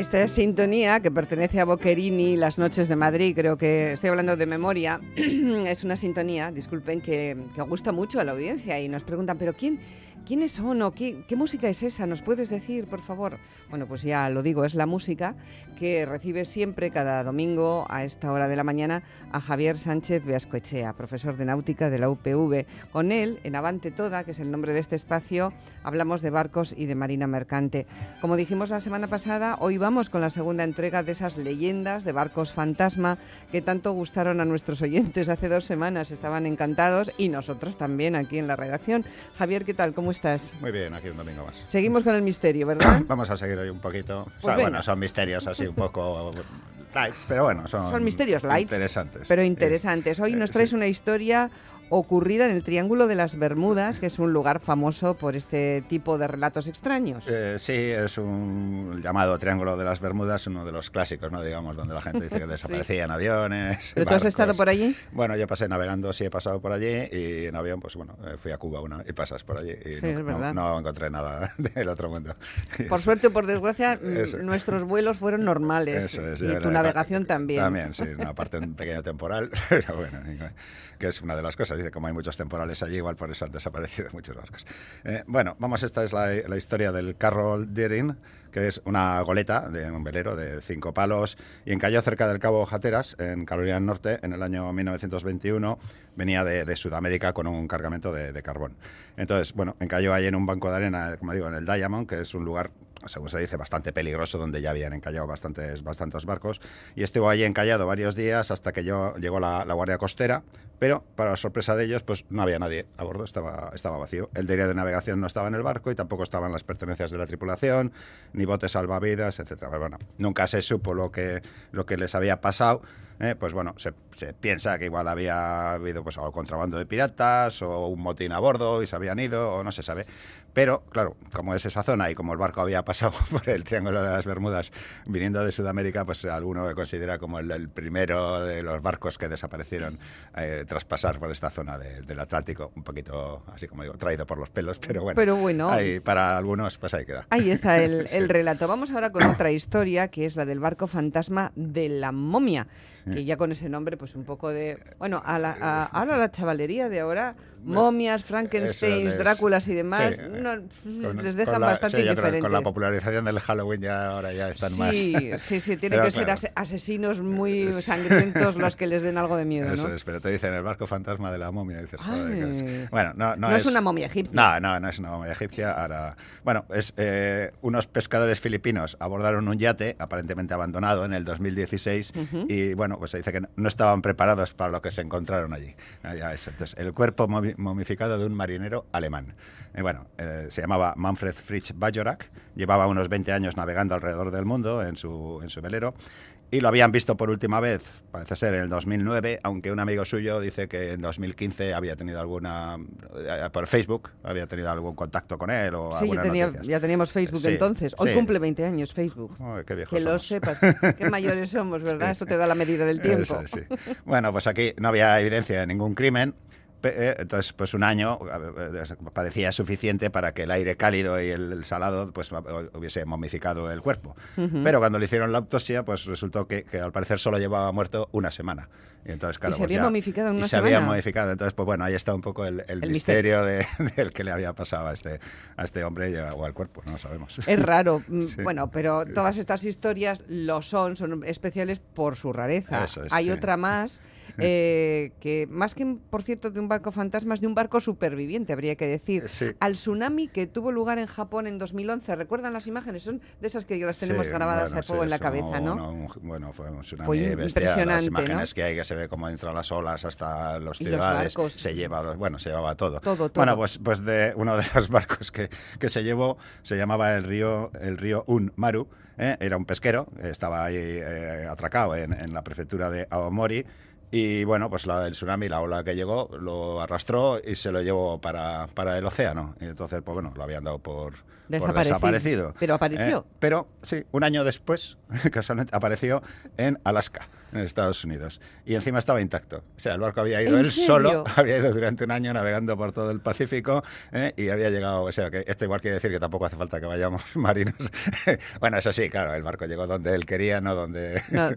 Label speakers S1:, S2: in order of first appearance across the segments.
S1: Esta sintonía que pertenece a Boccherini, Las noches de Madrid, creo que estoy hablando de memoria, es una sintonía, disculpen, que, que gusta mucho a la audiencia y nos preguntan, pero ¿quién, ¿Quiénes son o qué, música es esa? ¿Nos puedes decir, por favor? Bueno, pues ya lo digo, es la música que recibe siempre cada domingo a esta hora de la mañana a Javier Sánchez Beascoechea, profesor de náutica de la UPV. Con él, en Avante Toda, que es el nombre de este espacio, hablamos de barcos y de marina mercante. Como dijimos la semana pasada, hoy vamos con la segunda entrega de esas leyendas de barcos fantasma que tanto gustaron a nuestros oyentes hace dos semanas. Estaban encantados y nosotros también aquí en la redacción. Javier, ¿qué tal? ¿Cómo estás?
S2: Muy bien, aquí un domingo más.
S1: Seguimos con el misterio, ¿verdad?
S2: Vamos a seguir hoy un poquito. Pues bueno, son misterios así un poco lights, pero bueno, son,
S1: son misterios lights.
S2: Interesantes.
S1: Pero interesantes. Hoy nos traes una historia ocurrida en el Triángulo de las Bermudas, que es un lugar famoso por este tipo de relatos extraños.
S2: Eh, sí, es un llamado Triángulo de las Bermudas, uno de los clásicos, ¿no? Digamos, donde la gente dice que desaparecían aviones.
S1: ¿Pero tú has estado por allí?
S2: Bueno, yo pasé navegando, sí he pasado por allí y en avión, pues bueno, eh, fui a Cuba una y pasas por allí y no, encontré nada del otro mundo.
S1: Por suerte o por desgracia, nuestros vuelos fueron normales y tu navegación también.
S2: También, sí, aparte un pequeño temporal, pero bueno, que es una de las cosas como hay muchos temporales allí, igual por eso han desaparecido muchos barcos. Eh, bueno, vamos, esta es la, historia del Carroll Deering, que es una goleta de un velero de cinco palos y encalló cerca del Cabo Jateras, en Carolina del Norte, en el año 1921. Venía de, Sudamérica con un cargamento de, de, carbón. Entonces, bueno, encalló ahí en un banco de arena, como digo, en el Diamond, que es un lugar según se dice, bastante peligroso, donde ya habían encallado bastantes, bastantes barcos. Y estuvo allí encallado varios días hasta que yo, llegó la, Guardia Costera, pero para la sorpresa de ellos, pues no había nadie a bordo, estaba, estaba vacío. El diario de navegación no estaba en el barco y tampoco estaban las pertenencias de la tripulación, ni botes salvavidas, etc. Bueno, nunca se supo lo que, lo que les había pasado. ¿eh? pues bueno, se, se, piensa que igual había habido pues algo contrabando de piratas o un motín a bordo y se habían ido o no se sabe. Pero, claro, como es esa zona y como el barco había pasado por el Triángulo de las Bermudas viniendo de Sudamérica, pues alguno lo considera como el, primero de los barcos que desaparecieron eh, tras pasar por esta zona del Atlántico, un poquito, así como digo, traído por los pelos, pero bueno.
S1: Pero bueno.
S2: Ahí, para algunos, pues ahí queda.
S1: Ahí está el, el relato. Vamos ahora con otra historia, que es la del barco fantasma de la momia que ya con ese nombre, pues un poco de... Bueno, a la, a, ahora la chavalería de ahora, momias, Frankensteins, Dráculas y demás, les dejan bastante sí,
S2: Con la popularización del Halloween ya ahora ya están más...
S1: Sí, sí, sí, tienen que ser asesinos muy sangrientos los que les den algo de miedo,
S2: Eso es, pero te dicen el barco fantasma de la momia, dices,
S1: Bueno, no, no, es, una momia egipcia.
S2: No, no, no es una momia egipcia. Ahora, bueno, es eh, unos pescadores filipinos abordaron un yate aparentemente abandonado en el 2016 y bueno, pues se dice que no estaban preparados para lo que se encontraron allí. Entonces, el cuerpo momificado de un marinero alemán. Eh, bueno, eh, se llamaba Manfred Fritz Bajorak, llevaba unos 20 años navegando alrededor del mundo en su, en su velero y lo habían visto por última vez, parece ser en el 2009, aunque un amigo suyo dice que en 2015 había tenido alguna, eh, por Facebook, había tenido algún contacto con él o
S1: sí, ya teníamos Facebook entonces. Hoy cumple 20 años Facebook.
S2: qué
S1: que lo sepas, qué mayores somos, ¿verdad? Esto te da la medida del tiempo.
S2: bueno, pues aquí no había evidencia de ningún crimen, entonces, pues un año parecía suficiente para que el aire cálido y el, salado pues hubiese momificado el cuerpo. Pero cuando le hicieron la autopsia, pues resultó que, al parecer solo llevaba muerto una semana.
S1: Y, entonces, claro, se pues había momificado en una
S2: y se había modificado. Entonces, pues bueno, ahí está un poco el, misterio, de, del que le había pasado a este, a este hombre o al cuerpo, no lo sabemos.
S1: Es raro, mm, bueno, pero todas estas historias lo son, son especiales por su rareza. Hay otra más eh, que más que, por cierto, de un barco fantasma, es de un barco superviviente, habría que decir. Al tsunami que tuvo lugar en Japón en 2011, ¿recuerdan las imágenes? Son de esas que las tenemos grabadas a fuego en la cabeza, ¿no?
S2: bueno, fue un tsunami impresionante, Las imágenes que hay que se ve cómo entran las olas hasta los ciudades, se lleva, bueno, se llevaba todo. Bueno, pues, pues de uno de los barcos que, que se llevó se llamaba el río, el río Un Maru, ¿eh? era un pesquero, estaba ahí eh, atracado en, en la prefectura de Aomori Y bueno, pues la, el tsunami, la ola que llegó, lo arrastró y se lo llevó para, para el océano. Y entonces, pues bueno, lo habían dado por, por
S1: Desaparecido.
S2: desaparecido.
S1: Pero apareció.
S2: Eh, pero sí, un año después, casualmente, apareció en Alaska, en Estados Unidos. Y encima estaba intacto. O sea, el barco había ido
S1: ¿En
S2: él
S1: serio?
S2: solo, había ido durante un año navegando por todo el Pacífico eh, y había llegado, o sea, que esto igual quiere decir que tampoco hace falta que vayamos marinos. bueno, eso sí, claro, el barco llegó donde él quería, no donde...
S1: No,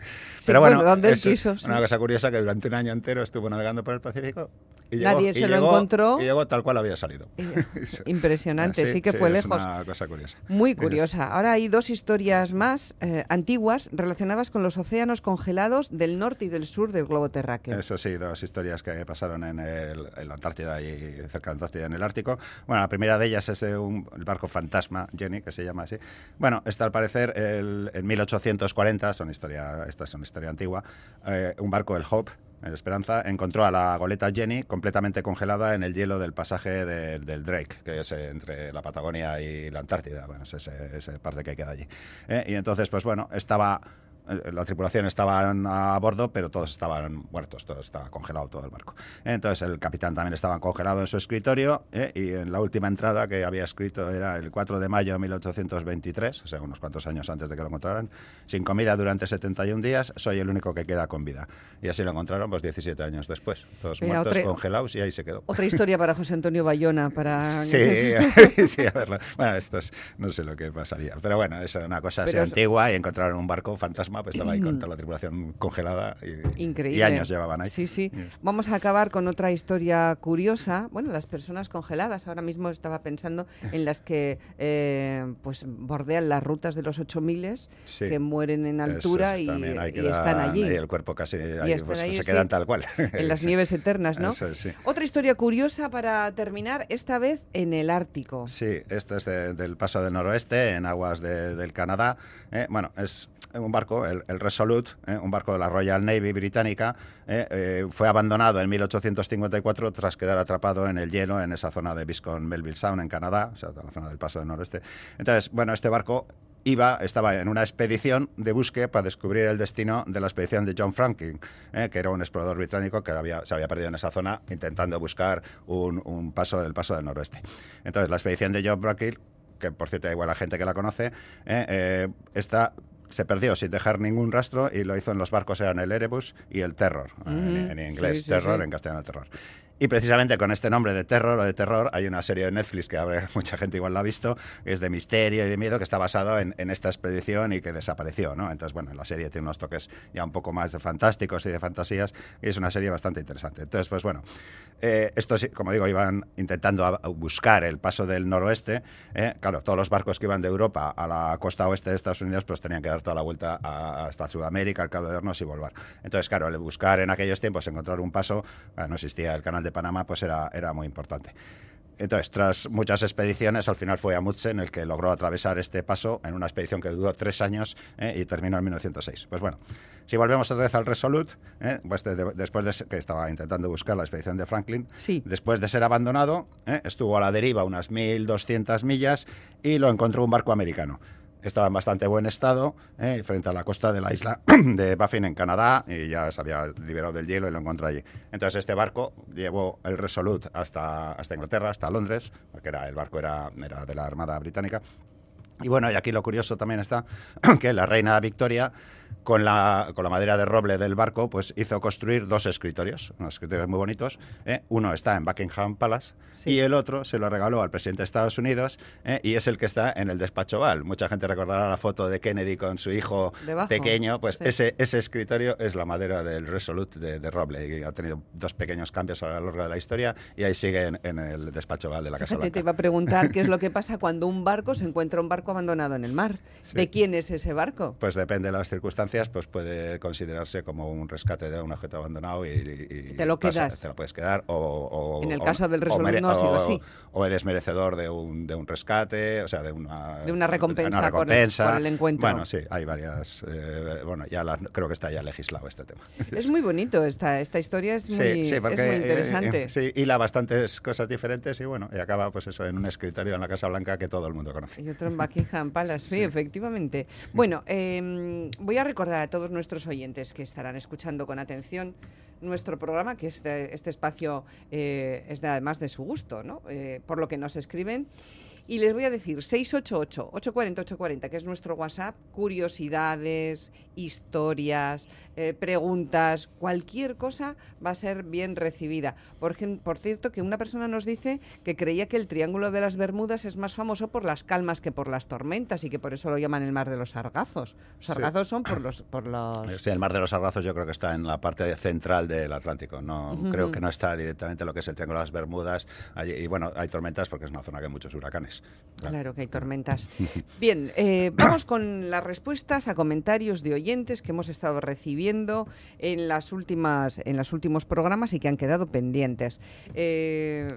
S2: Pero bueno,
S1: bueno, donde él quiso,
S2: Una
S1: sí.
S2: cosa curiosa que durante un año entero estuvo navegando por el Pacífico y
S1: Nadie
S2: llegó,
S1: se
S2: y
S1: lo
S2: llegó-
S1: encontró.
S2: Y llegó tal cual había salido.
S1: Impresionante, sí, que
S2: sí,
S1: fue
S2: es
S1: lejos.
S2: una cosa curiosa.
S1: Muy
S2: Curiosa.
S1: Ahora hay dos historias más eh, antiguas relacionadas con los océanos congelados del norte y del sur del globo terráqueo.
S2: Eso sí, dos historias que pasaron en, el, en la Antártida y cerca de Antártida en el Ártico. Bueno, la primera de ellas es de un el barco fantasma, Jenny, que se llama así. Bueno, está al parecer el- en 1840, son historia, esta es una historia antigua, eh, un barco, el Hope, el Esperanza, encontró a la goleta Jenny completamente congelada en el hielo del pasaje de- del Drake, que es eh, entre la Patagonia y la Antártida. Bueno, es ese- parte que queda allí. Eh, y entonces, pues bueno, estaba la tripulación estaban a bordo, pero todos estaban muertos, todo estaba congelado todo el barco. Entonces el capitán también estaba congelado en su escritorio eh, y en la última entrada que había escrito era el 4 de mayo de 1823, o sea, unos cuantos años antes de que lo encontraran, sin comida durante 71 días, soy el único que queda con vida. Y así lo encontraron pues 17 años después, todos
S1: Mira,
S2: muertos,
S1: otra-
S2: congelados y ahí se quedó.
S1: Otra historia para José Antonio Bayona, para...
S2: Sí, sí, a verlo. Bueno, esto es, no sé lo que pasaría. Pero bueno, es una cosa así
S1: es-
S2: antigua y encontraron un barco fantasma, pues estaba ahí con toda la tripulación congelada y,
S1: Increíble.
S2: y años llevaban ahí.
S1: Sí, sí. Vamos a acabar con otra historia curiosa. Bueno, las personas congeladas. Ahora mismo estaba pensando en las que eh, pues bordean las rutas de los 8000
S2: Sí.
S1: que mueren en altura y, y están allí.
S2: ahí el cuerpo casi ahí, pues,
S1: ahí,
S2: se
S1: sí,
S2: quedan tal cual.
S1: En las
S2: Sí.
S1: nieves eternas, ¿no?
S2: Eso.
S1: Otra historia curiosa para terminar, esta vez en el Ártico.
S2: Sí, este es de- del paso del noroeste, en aguas de- del Canadá. Eh, bueno, es un barco, el, Resolute, eh, un barco de la Royal Navy británica, eh, eh, fue abandonado en 1854 tras quedar atrapado en el hielo en esa zona de Viscount Melville Sound, en Canadá, o sea, la zona del paso del noroeste. Entonces, bueno, este barco iba, estaba en una expedición de búsqueda para descubrir el destino de la expedición de John Franklin, eh, que era un explorador británico que había, se había perdido en esa zona intentando buscar un, un paso del paso del noroeste. Entonces, la expedición de John Franklin, que por cierto igual la gente que la conoce, eh, eh, está se perdió sin dejar ningún rastro y lo hizo en los barcos eran el Erebus y el Terror, en, inglés
S1: sí, sí,
S2: Terror,
S1: sí.
S2: en castellano Terror. Y precisamente con este nombre de terror o de terror hay una serie de Netflix que habrá- mucha gente igual la ha visto, que es de misterio y de miedo, que está basado en, esta expedición y que desapareció, ¿no? Entonces, bueno, la serie tiene unos toques ya un poco más de fantásticos y de fantasías y es una serie bastante interesante. Entonces, pues bueno, eh, estos, como digo, iban intentando buscar el paso del noroeste. ¿eh? Claro, todos los barcos que iban de Europa a la costa oeste de Estados Unidos pues tenían que dar toda la vuelta hasta Sudamérica, al Cabo de Hornos y volver. Entonces, claro, el buscar en aquellos tiempos, encontrar un paso, ah, no existía el canal de Panamá, pues era, era muy importante. Entonces, tras muchas expediciones, al final fue Amundsen el que logró atravesar este paso en una expedición que duró tres años ¿eh? y terminó en 1906. Pues bueno, si volvemos otra vez al Resolute, ¿eh? pues de- de- después de que estaba intentando buscar la expedición de Franklin,
S1: Sí.
S2: después de ser abandonado, ¿eh? estuvo a la deriva unas 1.200 millas y lo encontró un barco americano. Estaba en bastante buen estado, ¿eh? frente a la costa de la isla de Baffin en Canadá, y ya se había liberado del hielo y lo encontró allí. Entonces este barco llevó el Resolute hasta, hasta Inglaterra, hasta Londres, porque era, el barco era, era de la Armada Británica. Y bueno, y aquí lo curioso también está que la reina Victoria, con la, con la madera de roble del barco, pues hizo construir dos escritorios, unos escritorios muy bonitos. ¿eh? Uno está en Buckingham Palace
S1: Sí.
S2: y el otro se lo regaló al presidente de Estados Unidos ¿eh? y es el que está en el despacho Oval. Mucha gente recordará la foto de Kennedy con su hijo
S1: Debajo.
S2: pequeño. Pues
S1: Sí.
S2: ese, ese escritorio es la madera del Resolute de, de roble y ha tenido dos pequeños cambios a lo largo de la historia y ahí sigue en, en el despacho Oval de la Casa
S1: Fíjate, te
S2: Blanca.
S1: iba a preguntar qué es lo que pasa cuando un barco se encuentra un barco abandonado en el mar.
S2: Sí.
S1: ¿De quién es ese barco?
S2: Pues depende de las circunstancias, pues puede considerarse como un rescate de un objeto abandonado y, y- y
S1: Te lo
S2: pasa-
S1: quedas.
S2: te lo puedes quedar o, o-
S1: En el
S2: o-
S1: caso del Resolute no ha sido
S2: o-
S1: así.
S2: o eres merecedor de un, de un rescate, o sea, de una,
S1: De una recompensa
S2: una
S1: por el-
S2: recompensa.
S1: por el encuentro.
S2: Bueno, sí, hay varias. eh, bueno, ya las- creo que está ya legislado este tema.
S1: Es muy bonito esta, esta historia, es muy, es muy
S2: eh,
S1: interesante.
S2: eh, sí, hila bastantes cosas diferentes y bueno, y acaba pues eso en un escritorio en la Casa Blanca que todo el mundo conoce.
S1: Y otro en Buckingham Palace, sí, efectivamente. Bueno, em, voy a recordar a todos nuestros oyentes que estarán escuchando con atención nuestro programa, que este, este espacio eh, es de, además de su gusto, ¿no? Eh, por lo que nos escriben. Y les voy a decir 688-840-840, que es nuestro WhatsApp, curiosidades, historias, eh, preguntas, cualquier cosa va a ser bien recibida. Por, por cierto, que una persona nos dice que creía que el Triángulo de las Bermudas es más famoso por las calmas que por las tormentas y que por eso lo llaman el Mar de los Sargazos. Los sargazos son por los, por los...
S2: Sí, el Mar de los Sargazos yo creo que está en la parte central del Atlántico. No, Creo que no está directamente lo que es el Triángulo de las Bermudas. y bueno, hay tormentas porque es una zona que hay muchos huracanes.
S1: Claro, que hay tormentas. Bien, eh, vamos con las respuestas a comentarios de oyentes que hemos estado recibiendo en las últimas en los últimos programas y que han quedado pendientes. Eh,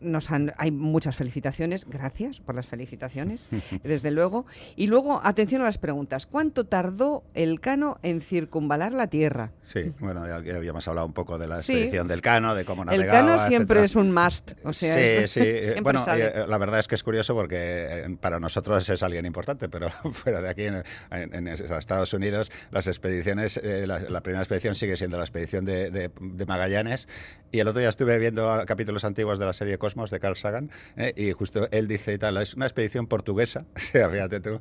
S1: nos hay muchas felicitaciones, gracias por las felicitaciones, desde luego. Y luego, atención a las preguntas. ¿Cuánto tardó el Cano en circunvalar la Tierra?
S2: Sí, bueno, ya habíamos hablado un poco de la expedición del Cano, de cómo navegaba.
S1: El Cano siempre es un must. O sea,
S2: sí, sí. Eh, bueno, eh, la verdad es que es curioso porque eh, para nosotros es alguien importante, pero fuera de aquí, en, Estados Unidos, las expediciones, la, primera expedición sigue siendo la expedición de, de Magallanes. Y el otro día estuve viendo capítulos antiguos de la serie Cosmos de Carl Sagan, ¿eh? y justo él dice y tal, es una expedición portuguesa, fíjate tú,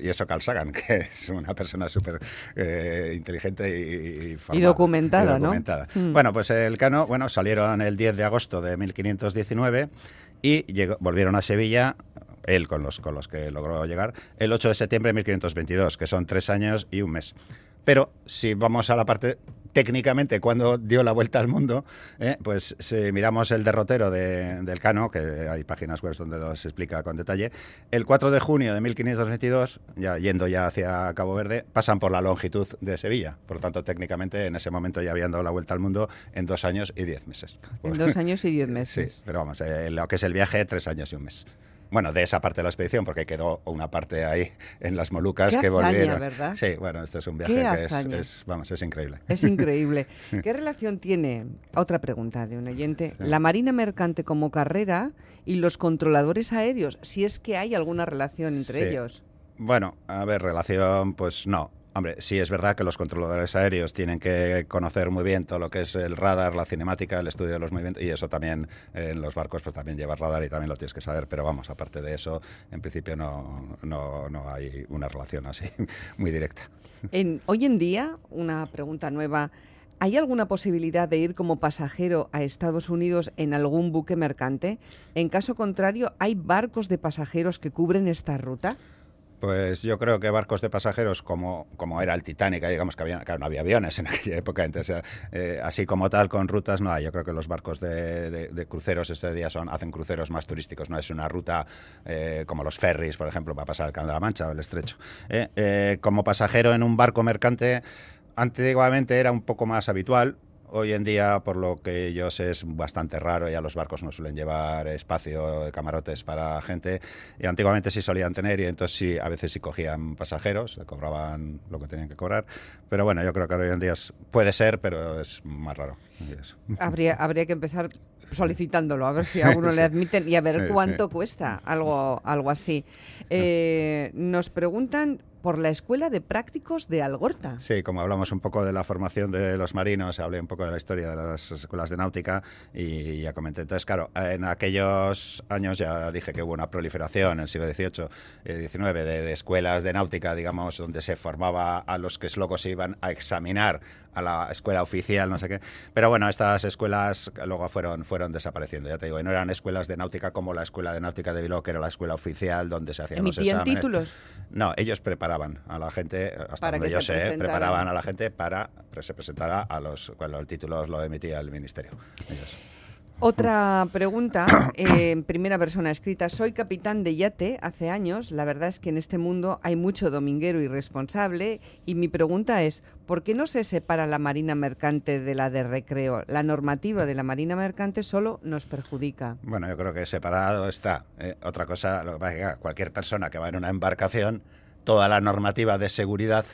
S2: y eso Carl Sagan, que es una persona súper eh, inteligente y,
S1: y, documentada,
S2: ¿no? Mm. Bueno, pues el Cano, bueno, salieron el 10 de agosto de 1519 y llegó, volvieron a Sevilla él con los, con los que logró llegar, el 8 de septiembre de 1522, que son tres años y un mes. Pero si vamos a la parte técnicamente cuando dio la vuelta al mundo, ¿eh? pues si miramos el derrotero del Cano, que hay páginas web donde los explica con detalle, el 4 de junio de 1522, ya yendo ya hacia Cabo Verde, pasan por la longitud de Sevilla. Por lo tanto, técnicamente en ese momento ya habían dado la vuelta al mundo en dos años y diez meses.
S1: En dos años y diez meses.
S2: Sí, pero vamos, eh, lo que es el viaje, tres años y un mes. Bueno, de esa parte de la expedición, porque quedó una parte ahí en las Molucas que volvieron.
S1: ¿verdad?
S2: Sí, bueno, este es un viaje que es, vamos, es increíble.
S1: Es increíble. ¿Qué relación tiene, otra pregunta de un oyente, la Marina Mercante como carrera y los controladores aéreos? Si es que hay alguna relación entre ellos.
S2: Bueno, a ver, relación, pues no. Hombre, sí es verdad que los controladores aéreos tienen que conocer muy bien todo lo que es el radar, la cinemática, el estudio de los movimientos, y eso también en los barcos pues también lleva radar y también lo tienes que saber, pero vamos, aparte de eso, en principio no, no, no hay una relación así muy directa.
S1: Hoy en día, una pregunta nueva, ¿hay alguna posibilidad de ir como pasajero a Estados Unidos en algún buque mercante? En caso contrario, ¿hay barcos de pasajeros que cubren esta ruta?
S2: Pues yo creo que barcos de pasajeros como, como era el Titanic, digamos que, había, no había aviones en aquella época, entonces eh, así como tal con rutas no hay. Yo creo que los barcos de, cruceros este día son, hacen cruceros más turísticos, no es una ruta eh, como los ferries, por ejemplo, para pasar el Canal de la Mancha o el Estrecho. Eh, como pasajero en un barco mercante, antiguamente era un poco más habitual, Hoy en día, por lo que yo sé, es bastante raro. Ya los barcos no suelen llevar espacio, camarotes para gente. Y antiguamente sí solían tener y entonces sí, a veces sí cogían pasajeros, cobraban lo que tenían que cobrar. Pero bueno, yo creo que hoy en día puede ser, pero es más raro.
S1: Habría, habría que empezar solicitándolo, a ver si a uno le admiten y a ver cuánto cuesta algo, algo así. Eh, nos preguntan por la Escuela de Prácticos de Algorta.
S2: Sí, como hablamos un poco de la formación de los marinos, hablé un poco de la historia de las escuelas de náutica y ya comenté. Entonces, claro, en aquellos años ya dije que hubo una proliferación en el siglo XVIII y XIX de, escuelas de náutica, digamos, donde se formaba a los que luego se iban a examinar a la escuela oficial, no sé qué. Pero bueno, estas escuelas luego fueron, fueron desapareciendo, ya te digo, y no eran escuelas de náutica como la escuela de náutica de Bilbao, que era la escuela oficial donde se hacían los exámenes.
S1: títulos?
S2: No, ellos preparaban a la gente, hasta donde yo sé, preparaban a la gente para que se presentara a los, cuando el título lo emitía el ministerio.
S1: Otra pregunta, eh, en primera persona escrita. Soy capitán de yate hace años. La verdad es que en este mundo hay mucho dominguero irresponsable. Y mi pregunta es, ¿por qué no se separa la marina mercante de la de recreo? La normativa de la marina mercante solo nos perjudica.
S2: Bueno, yo creo que separado está. Eh, otra cosa, cualquier persona que va en una embarcación toda la normativa de seguridad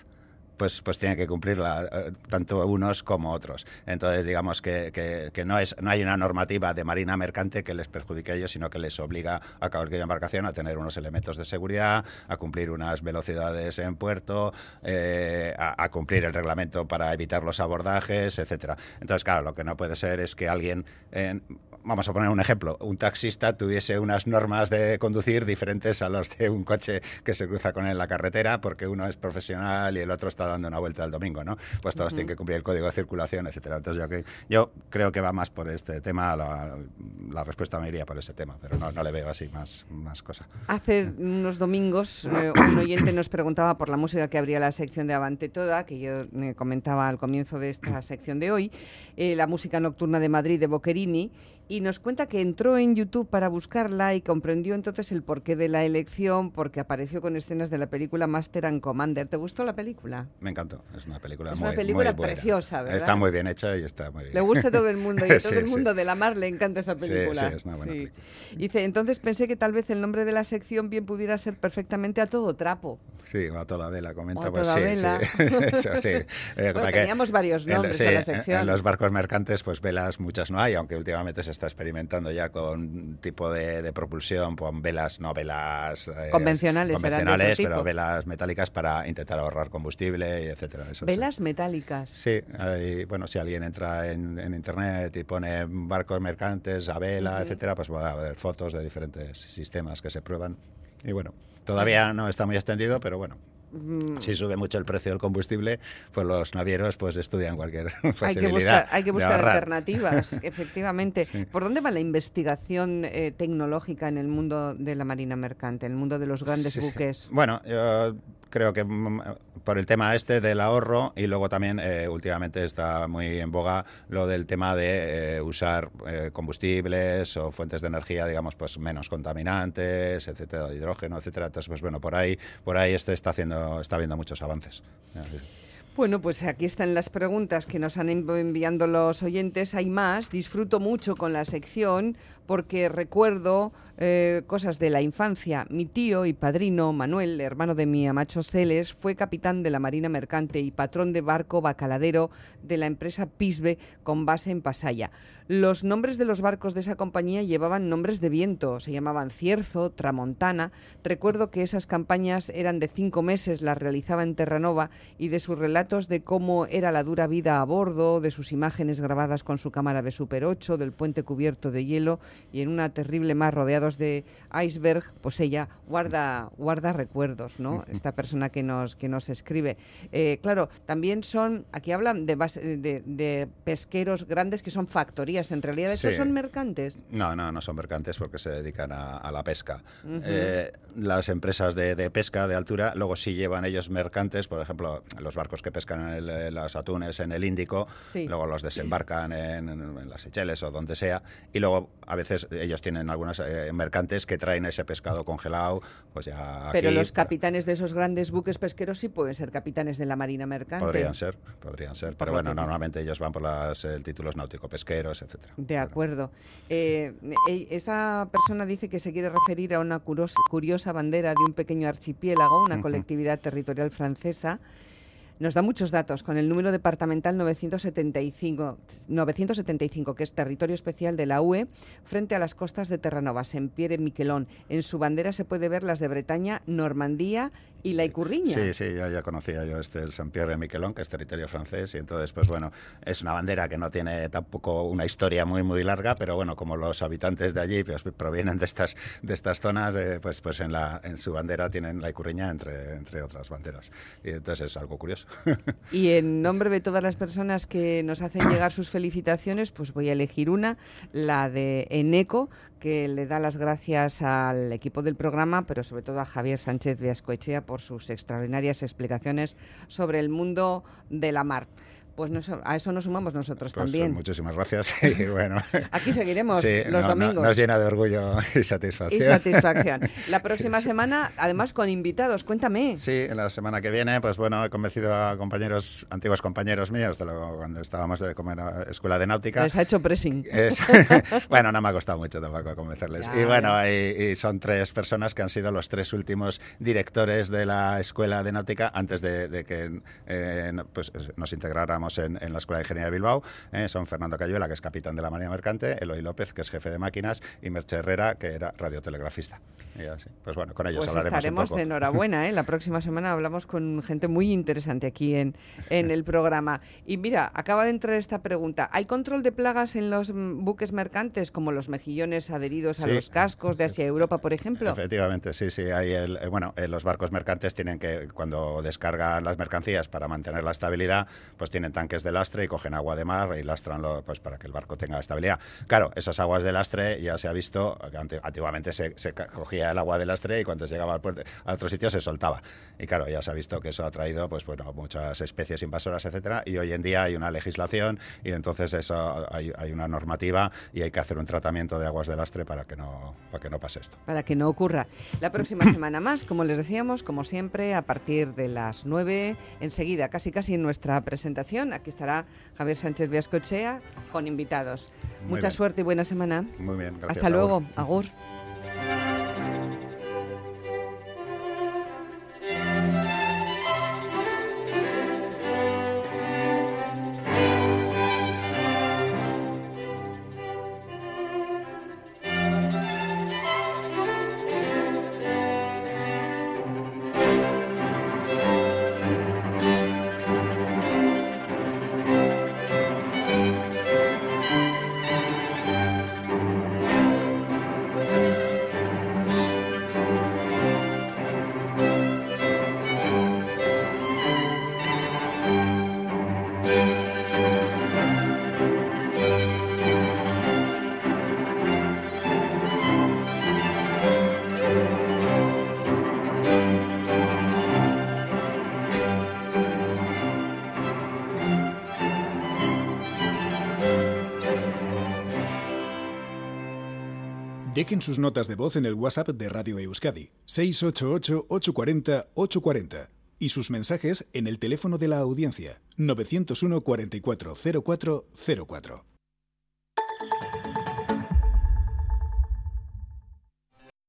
S2: pues, pues tienen que cumplirla eh, tanto unos como otros. Entonces, digamos que, que, no, es, no hay una normativa de marina mercante que les perjudique a ellos, sino que les obliga a cualquier embarcación a tener unos elementos de seguridad, a cumplir unas velocidades en puerto, eh, a, cumplir el reglamento para evitar los abordajes, etcétera. Entonces, claro, lo que no puede ser es que alguien en, vamos a poner un ejemplo, un taxista tuviese unas normas de conducir diferentes a los de un coche que se cruza con él en la carretera porque uno es profesional y el otro está dando una vuelta al domingo, ¿no? Pues todos tienen que cumplir el código de circulación, etcétera. Entonces yo, yo creo que va más por este tema, la, respuesta me iría por ese tema, pero no, le veo así más, más cosas.
S1: Hace unos domingos eh, un oyente nos preguntaba por la música que abría la sección de Avante Toda, que yo eh, comentaba al comienzo de esta sección de hoy, eh, la música nocturna de Madrid de Boccherini, y nos cuenta que entró en YouTube para buscarla y comprendió entonces el porqué de la elección, porque apareció con escenas de la película Master and Commander. ¿Te gustó la película?
S2: Me encantó, es una película
S1: es
S2: muy,
S1: una película preciosa, ¿verdad?
S2: Está muy bien hecha y está muy bien.
S1: Le gusta a todo el mundo y a todo el mundo de la mar le encanta esa película.
S2: Sí, es una buena película.
S1: Dice, entonces pensé que tal vez el nombre de la sección bien pudiera ser perfectamente a todo trapo.
S2: Sí, a toda vela, comenta.
S1: O a
S2: pues
S1: toda
S2: sí,
S1: vela.
S2: sí.
S1: Eh, teníamos varios nombres en, la sección.
S2: En, los barcos mercantes, pues velas muchas no hay, aunque últimamente se está experimentando ya con tipo de, propulsión, con velas, no velas
S1: eh, convencionales,
S2: convencionales pero velas metálicas para intentar ahorrar combustible, etcétera.
S1: velas metálicas.
S2: Sí, bueno, si alguien entra en, internet y pone barcos mercantes a vela, etcétera, pues va a ver fotos de diferentes sistemas que se prueban. Y bueno, todavía no está muy extendido, pero bueno. Si sube mucho el precio del combustible, pues los navieros pues estudian cualquier
S1: posibilidad. Hay que buscar, alternativas, efectivamente. ¿Por dónde va la investigación eh, tecnológica en el mundo de la marina mercante, en el mundo de los grandes buques?
S2: Bueno, yo creo que mm, por el tema este del ahorro y luego también eh, últimamente está muy en boga lo del tema de eh, usar eh, combustibles o fuentes de energía, digamos, pues menos contaminantes, etcétera, hidrógeno, etcétera. Entonces, pues bueno, por ahí, por ahí este está haciendo, está habiendo muchos avances.
S1: Bueno, pues aquí están las preguntas que nos han enviando los oyentes. Hay más. Disfruto mucho con la sección porque recuerdo eh, cosas de la infancia. Mi tío y padrino, Manuel, hermano de mi amacho Celes, fue capitán de la Marina Mercante y patrón de barco bacaladero de la empresa Pisbe con base en Pasaya. Los nombres de los barcos de esa compañía llevaban nombres de viento, se llamaban Cierzo, Tramontana. Recuerdo que esas campañas eran de cinco meses, las realizaba en Terranova y de sus relatos de cómo era la dura vida a bordo, de sus imágenes grabadas con su cámara de Super 8, del puente cubierto de hielo y en una terrible mar rodeados de iceberg, pues ella guarda, guarda recuerdos, ¿no? Esta persona que nos, que nos escribe. Eh, claro, también son, aquí hablan de, de pesqueros grandes que son factorías en realidad estos son mercantes.
S2: No, no, no son mercantes porque se dedican a, la pesca. Eh, las empresas de, pesca de altura luego sí llevan ellos mercantes, por ejemplo, los barcos que pescan en los atunes en el Índico, luego los desembarcan en, las Seychelles o donde sea, y luego a veces ellos tienen algunas eh, mercantes que traen ese pescado congelado, pues ya.
S1: Pero los capitanes de esos grandes buques pesqueros sí pueden ser capitanes de la marina mercante.
S2: Podrían ser, podrían ser, pero bueno, normalmente ellos van por los títulos náutico-pesqueros,
S1: de acuerdo. Eh, e, esta persona dice que se quiere referir a una curiosa bandera de un pequeño archipiélago, una colectividad territorial francesa. Nos da muchos datos con el número departamental 975, 975, que es territorio especial de la UE, frente a las costas de Terranova, Saint-Pierre Miquelón. En su bandera se puede ver las de Bretaña, Normandía y la Icurriña.
S2: Sí, sí, ya, conocía yo este, el Saint-Pierre Miquelon, que es territorio francés, y entonces, pues bueno, es una bandera que no tiene tampoco una historia muy, muy larga, pero bueno, como los habitantes de allí pues, provienen de estas, de estas zonas, eh, pues, pues en, la, en su bandera tienen la Icurriña entre, entre otras banderas. Y entonces es algo curioso.
S1: Y en nombre de todas las personas que nos hacen llegar sus felicitaciones, pues voy a elegir una, la de Eneco, que le da las gracias al equipo del programa, pero sobre todo a Javier Sánchez Viascoechea por sus extraordinarias explicaciones sobre el mundo de la mar. Pues a eso nos sumamos nosotros
S2: pues,
S1: también.
S2: Muchísimas gracias. Y bueno,
S1: Aquí seguiremos los domingos.
S2: nos llena de orgullo y satisfacción.
S1: Y satisfacción. La próxima semana, además con invitados, cuéntame.
S2: Sí, la semana que viene, pues bueno, he convencido a compañeros, antiguos compañeros míos de lo, cuando estábamos de como escuela de náutica.
S1: Les ha hecho pressing.
S2: bueno, no me ha costado mucho tampoco convencerles. y bueno, y, son tres personas que han sido los tres últimos directores de la escuela de náutica antes de, que eh, pues, nos integráramos en, la Escuela de Ingeniería de Bilbao. Eh, son Fernando Cayuela, que es capitán de la Marina Mercante, Eloy López, que es jefe de máquinas, y Merche Herrera, que era radiotelegrafista. Y así, pues bueno, con ellos
S1: pues
S2: hablaremos
S1: estaremos
S2: un poco.
S1: de enhorabuena, ¿eh? La próxima semana hablamos con gente muy interesante aquí en, en el programa. Y mira, acaba de entrar esta pregunta. ¿Hay control de plagas en los buques mercantes, como los mejillones adheridos a los cascos de Asia Europa, por ejemplo?
S2: Efectivamente, sí, sí. Hay el, eh, bueno, los barcos mercantes tienen que, cuando descargan las mercancías para mantener la estabilidad, pues tienen tanques de lastre y cogen agua de mar y lastran pues, para que el barco tenga estabilidad. Claro, esas aguas de lastre ya se ha visto, antiguamente se, cogía el agua de lastre y cuando llegaba al puerto, a otro sitio se soltaba. Y claro, ya se ha visto que eso ha traído pues, bueno, muchas especies invasoras, etcétera, y hoy en día hay una legislación y entonces eso hay, una normativa y hay que hacer un tratamiento de aguas de lastre para que no, para que no pase esto.
S1: Para que no ocurra. La próxima semana más, como les decíamos, como siempre, a partir de las 9, enseguida, casi casi en nuestra presentación, aquí estará Javier Sánchez Viascochea con invitados. Mucha suerte y buena semana.
S2: Muy bien, gracias.
S1: Hasta luego, Agur.
S3: Dejen sus notas de voz en el WhatsApp de Radio Euskadi 688-840-840 y sus mensajes en el teléfono de la audiencia 901 44 0404.